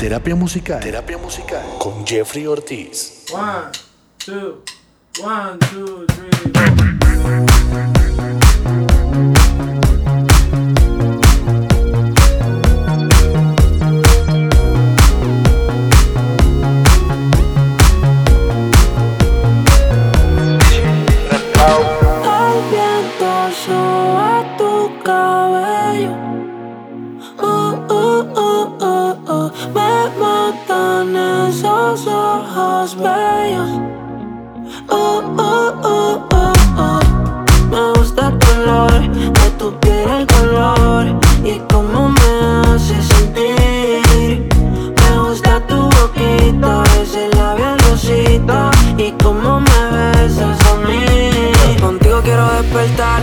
Terapia musical. Terapia musical. Con Jeffrey Ortiz. One, two, one, two, three, Uh, uh, uh, uh, uh. Me gusta el color de tu piel, el color y cómo me hace sentir. Me gusta tu boquita, ese labial rosita y cómo me besas a mí. Contigo quiero despertar,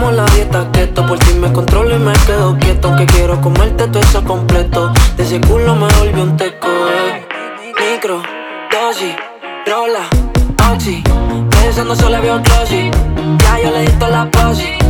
Como la dieta keto, por ti me controlo y me quedo quieto. Aunque quiero comerte todo eso completo. De ese culo me volvió un teco, eh. Micro, dosis, rola, oxi. Pensando solo veo glossy. Ya yo le di la posi.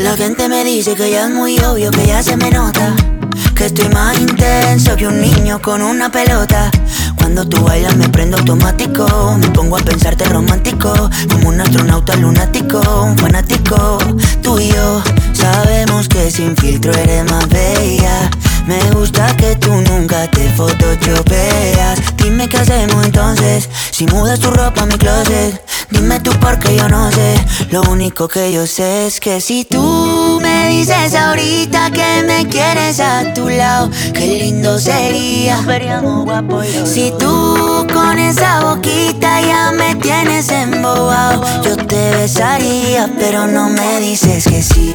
La gente me dice que ya es muy obvio, que ya se me nota. Que estoy más intenso que un niño con una pelota. Cuando tú bailas me prendo automático. Me pongo a pensarte romántico. Como un astronauta lunático, un fanático. Tú y yo sabemos que sin filtro eres más bella. Me gusta que tú nunca te photoshopeas. Dime qué hacemos entonces. Si mudas tu ropa a mi closet. Dime tú porque yo no sé. Lo único que yo sé es que si tú me dices ahorita que me quieres a tu lado, qué lindo sería. Si tú con esa boquita ya me tienes embobado, yo te besaría, pero no me dices que sí.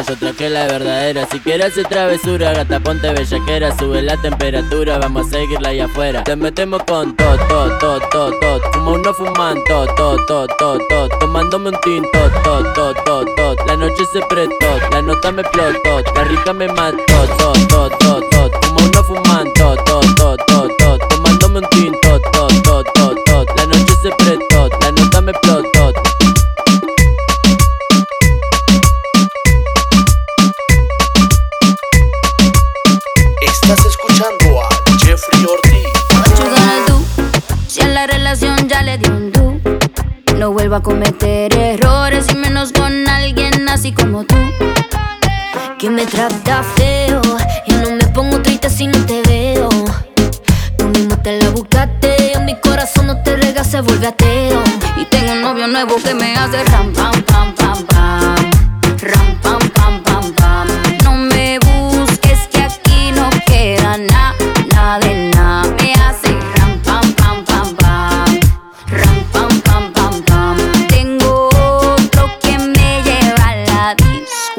Yo traje la verdadera. Si quieres hacer travesura, gata, ponte bellaquera. Sube la temperatura, vamos a seguirla ahí afuera. Te metemos con todo, todo, todo, todo, todo. Fumo uno fumando, todo, todo, todo, todo, todo. Tomándome un tinto, todo, todo, todo, todo. La noche se prestó, la nota me explotó. La rica me mató, todo, todo, todo, todo. Fumo uno fumando, todo, todo, todo, todo. Tomándome un tinto, todo, todo, todo, todo. La noche se prestó, No vuelvo a cometer errores y menos con alguien así como tú. Que me trata feo y no me pongo triste si no te veo. Tú mismo te la buscaste, mi corazón no te rega, se vuelve ateo. Y tengo un novio nuevo que me hace ram pam pam pam pam.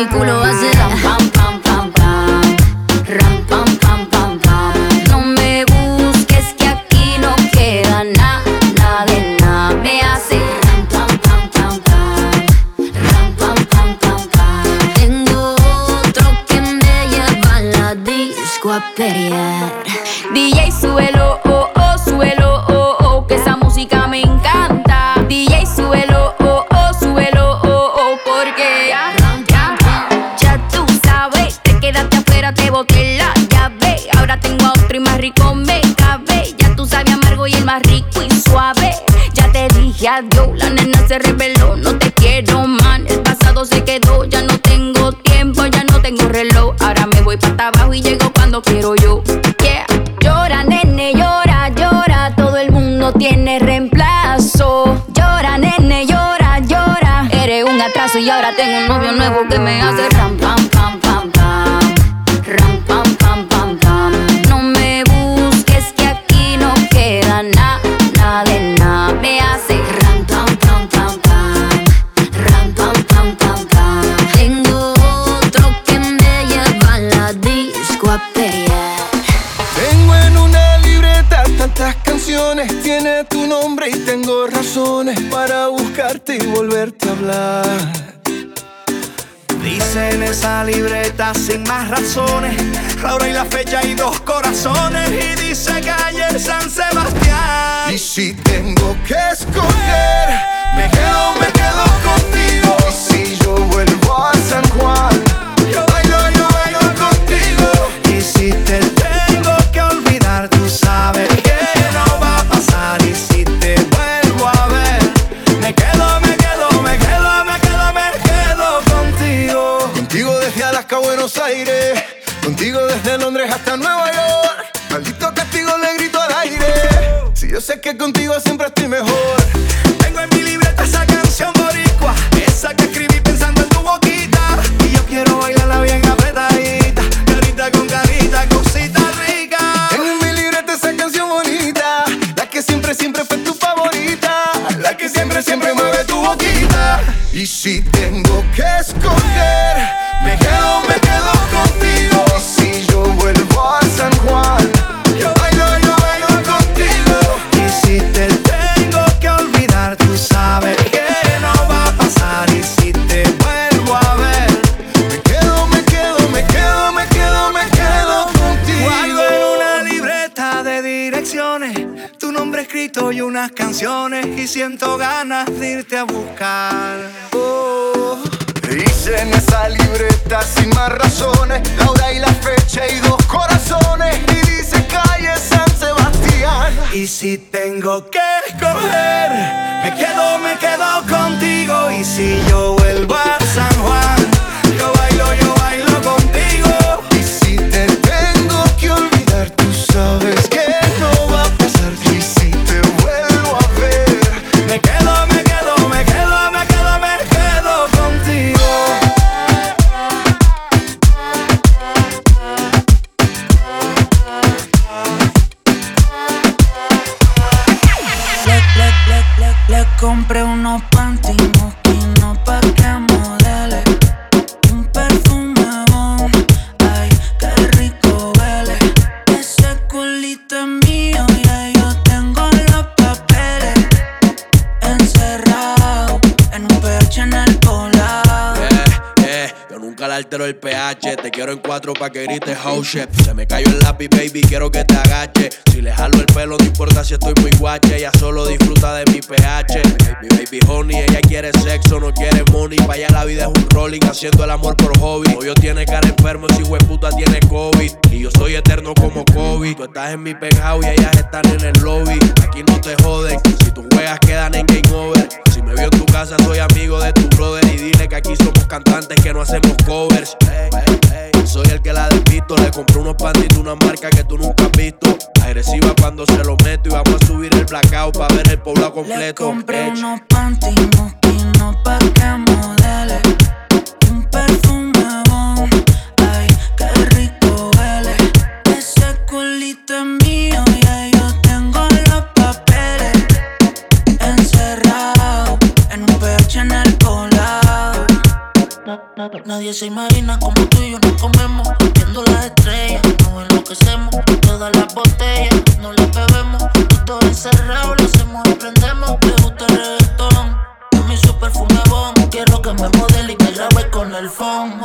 mi culo y ahora tengo un novio nuevo que me hace esa libreta sin más razones, la hora y la fecha y dos corazones y dice calle San Sebastián. Y si tengo que escoger, me quedo, me quedo contigo. Nombre escrito y unas canciones. Y siento ganas de irte a buscar. Oh, Hice en esa libreta sin más razones la hora y la fecha y dos corazones y dice calle San Sebastián. Y si tengo que escoger, me quedo, me quedo contigo. Y si yo vuelvo a San Juan, yo bailo, yo bailo contigo. Y si te tengo que olvidar, tú sabes que el pH. Te quiero en cuatro pa' que grites house chef. Se me cayó el lápiz, baby, quiero que te agache. Si le jalo el pelo, no importa si estoy muy guache. Ella solo disfruta de mi pH. Mi baby honey, ella quiere sexo, no quiere money. Pa' allá la vida es un rolling, haciendo el amor por hobby. Hoyo tiene cara enfermo, si puta tiene COVID. Y yo soy eterno como Kobe. Tú estás en mi penthouse y ellas están en el lobby. Aquí no te joden, si tus juegas quedan en game over. Si me veo en tu casa, soy amigo de tu brother. Y dile que aquí somos cantantes que no hacemos covers. Ey, ey, ey. Soy el que la despisto. Le compré unos pantitos, una marca que tú nunca has visto. Agresiva cuando se lo meto. Y vamos a subir el blackout para ver el poblado Le completo. compré Ech. unos panty mosquinos pa' que modele Un perfume Nadie se imagina como tú y yo nos comemos Viendo las estrellas, nos enloquecemos Todas las botellas, no las bebemos Todo encerrado, lo hacemos y prendemos Le gusta el reggaetón, es mi super bon Quiero que me modele y me grabe con el phone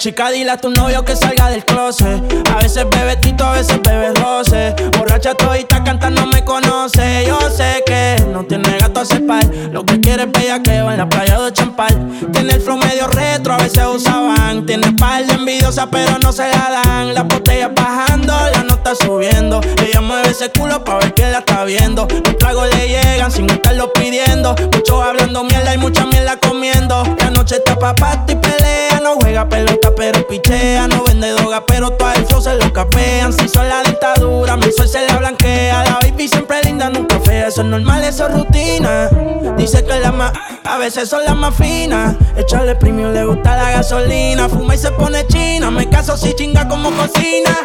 chica, dile a tu novio que salga del closet. A veces bebe tito, a veces bebe roce. Borracha todita cantando me conoce. Yo sé que no tiene gato a par. Lo que quiere es bellaqueo en la playa de se usaban. Tiene par de envidiosas, pero no se la dan. La botella bajando, la nota subiendo. Ella mueve ese culo pa' ver que la está viendo. Los tragos le llegan sin estarlo pidiendo. Muchos hablando mierda y mucha mierda comiendo. La noche está pa' y pelea. No juega pelota, pero pichea. No vende droga, pero todo el flow se lo capean. Si son la dictadura, mi sol se la blanquea. La baby siempre linda, nunca fea. Eso es normal, eso es rutina. Dice que la más, a veces son las más finas. Echarle premio le gusta la gasolina. Fuma y se pone china. Me caso si chinga como cocina.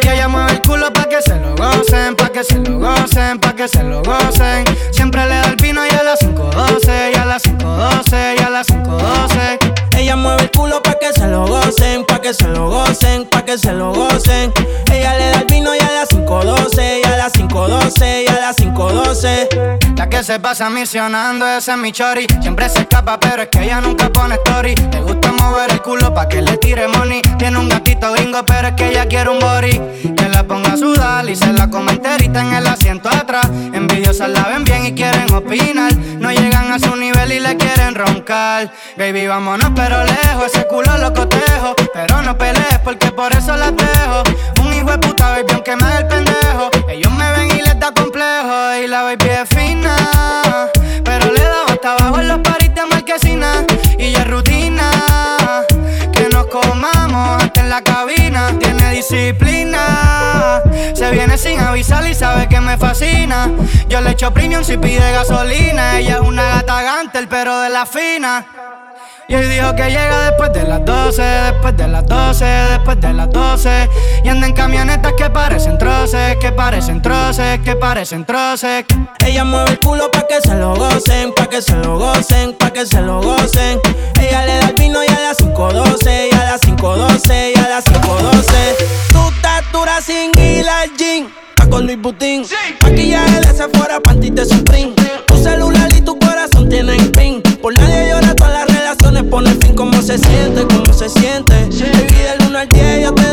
Que ella mueve el culo pa' que se lo gocen, pa' que se lo gocen, pa' que se lo gocen. Siempre le da el vino y a las 5.12, y a las 5.12, y a las 5.12. Ella mueve el culo pa' que se lo gocen, pa' que se lo gocen, pa' que se lo gocen. Ella le da el vino y a las 5.12, y a las 5.12, y a las 5.12. La que se pasa misionando, ese es mi chori. Siempre se escapa, pero es que ella nunca pone story. Le gusta mover el culo pa' que le tire money. Tiene un gatito gringo, pero es que ella quiere un body. Que la ponga a sudar y se la come enterita en el asiento atrás. Envidiosas la ven bien y quieren opinar. No llegan a su nivel y le quieren roncar. Baby, vámonos, pero lejos. Ese culo lo cotejo. Pero no pelees porque por eso la dejo. Un hijo de puta, baby, aunque me haga el La baby es fina. Pero le da hasta abajo en los paris de marquesina. Y ya es rutina. Que nos comamos hasta en la cabina. Tiene disciplina. Se viene sin avisar y sabe que me fascina. Yo le echo premium si pide gasolina. Ella es una gata gantel, pero de la fina. Y hoy dijo que llega después de las 12, después de las 12, después de las 12. Y anda en camionetas que parecen troces, que parecen troces, que parecen troces. Ella mueve el culo pa' que se lo gocen, pa' que se lo gocen, pa' que se lo gocen. Ella le da el vino y a las 5.12, y a las 5.12, y a las 5.12. Tu estatura sin al gym, pa' con Luis Butín. Maquillaje de Sephora, panty de Supreme. Tu celular y tu corazón tienen pin. Por nadie llora, fin. ¿Cómo se siente? ¿Cómo se siente? Baby, del 1 al 10 yo te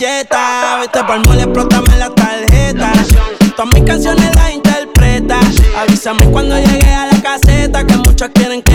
billeta. Vete pa'l mole, explótame la tarjeta. Todas mis canciones las interpreta. Avísame cuando llegue a la caseta que muchas quieren que.